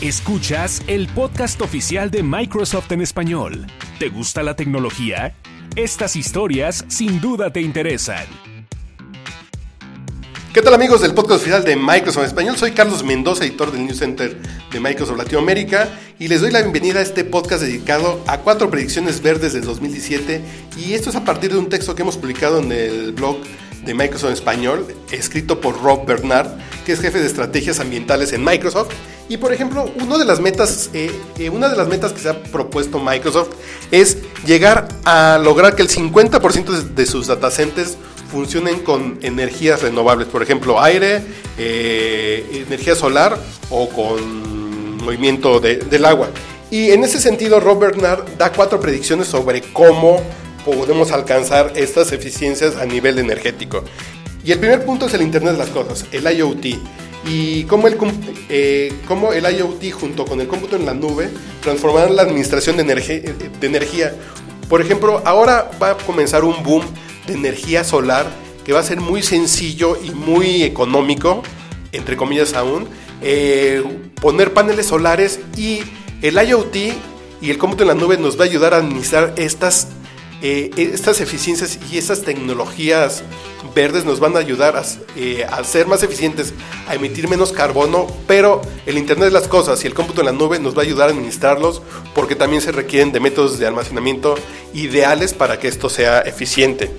Escuchas el podcast oficial de Microsoft en español. ¿Te gusta la tecnología? Estas historias sin duda te interesan. ¿Qué tal amigos del podcast oficial de Microsoft en español? Soy Carlos Mendoza, editor del News Center de Microsoft Latinoamérica y les doy la bienvenida a este podcast dedicado a cuatro predicciones verdes del 2017 y esto es a partir de un texto que hemos publicado en el blog de Microsoft en español, escrito por Rob Bernard, que es jefe de estrategias ambientales en Microsoft. Y por ejemplo, una de las metas, eh, eh, una de las metas que se ha propuesto Microsoft es llegar a lograr que el 50% de sus datacenters funcionen con energías renovables, por ejemplo, aire, eh, energía solar o con movimiento del agua. Y en ese sentido, Rob Bernard da cuatro predicciones sobre cómo podemos alcanzar estas eficiencias a nivel energético. Y el primer punto es el Internet de las Cosas, el IoT. Y cómo el, eh, cómo el IoT junto con el cómputo en la nube transformarán la administración de, de energía. Por ejemplo, ahora va a comenzar un boom de energía solar que va a ser muy sencillo y muy económico, entre comillas aún, eh, poner paneles solares y el IoT y el cómputo en la nube nos va a ayudar a administrar estas eh, estas eficiencias y estas tecnologías verdes nos van a ayudar eh, a, ser más eficientes, a emitir menos carbono, pero el Internet de las Cosas y el cómputo en la nube nos va a ayudar a administrarlos porque también se requieren de métodos de almacenamiento ideales para que esto sea eficiente.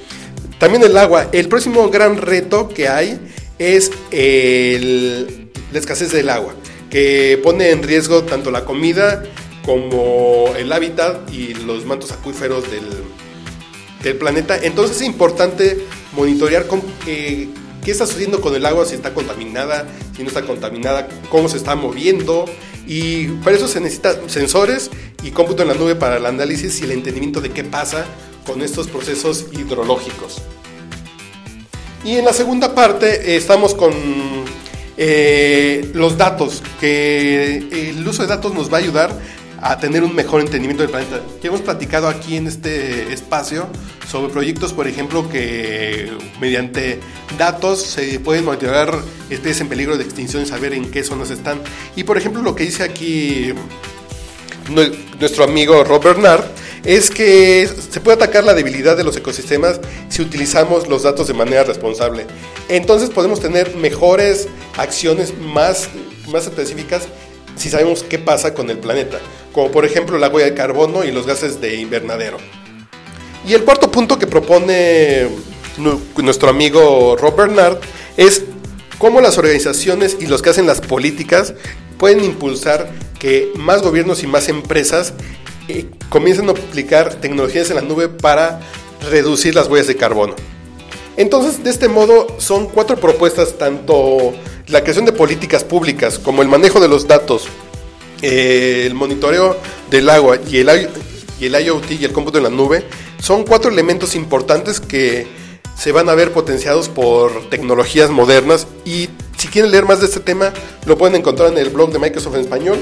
También el agua. El próximo gran reto que hay es la escasez del agua, que pone en riesgo tanto la comida como el hábitat y los mantos acuíferos del, del planeta. Entonces es importante monitorear con, eh, qué está sucediendo con el agua, si está contaminada, si no está contaminada, cómo se está moviendo. Y para eso se necesitan sensores y cómputo en la nube para el análisis y el entendimiento de qué pasa con estos procesos hidrológicos. Y en la segunda parte eh, estamos con eh, los datos, que el uso de datos nos va a ayudar a tener un mejor entendimiento del planeta. Que hemos platicado aquí en este espacio sobre proyectos, por ejemplo, que mediante datos se pueden monitorear especies en peligro de extinción y saber en qué zonas están. Y por ejemplo, lo que dice aquí nuestro amigo Rob Bernard es que se puede atacar la debilidad de los ecosistemas si utilizamos los datos de manera responsable. Entonces podemos tener mejores acciones más, más específicas si sabemos qué pasa con el planeta, como por ejemplo la huella de carbono y los gases de invernadero. Y el cuarto punto que propone nuestro amigo Rob Bernard es cómo las organizaciones y los que hacen las políticas pueden impulsar que más gobiernos y más empresas eh, comiencen a aplicar tecnologías en la nube para reducir las huellas de carbono. Entonces, de este modo, son cuatro propuestas, tanto la creación de políticas públicas como el manejo de los datos, eh, el monitoreo del agua y el, y el IoT y el cómputo en la nube, son cuatro elementos importantes que se van a ver potenciados por tecnologías modernas. Y si quieren leer más de este tema lo pueden encontrar en el blog de Microsoft en español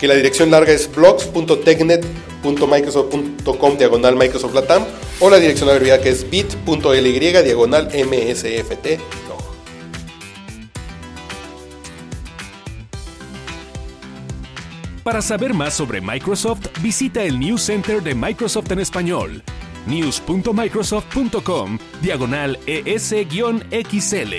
que la dirección larga es blogs.tecnet.microsoft.com diagonal Microsoft Latam o la dirección abreviada que es bit.ly diagonal MSFT. Para saber más sobre Microsoft, visita el News Center de Microsoft en español, news.microsoft.com, diagonal ES-XL.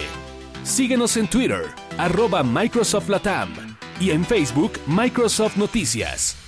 Síguenos en Twitter, arroba Microsoft Latam y en Facebook Microsoft Noticias.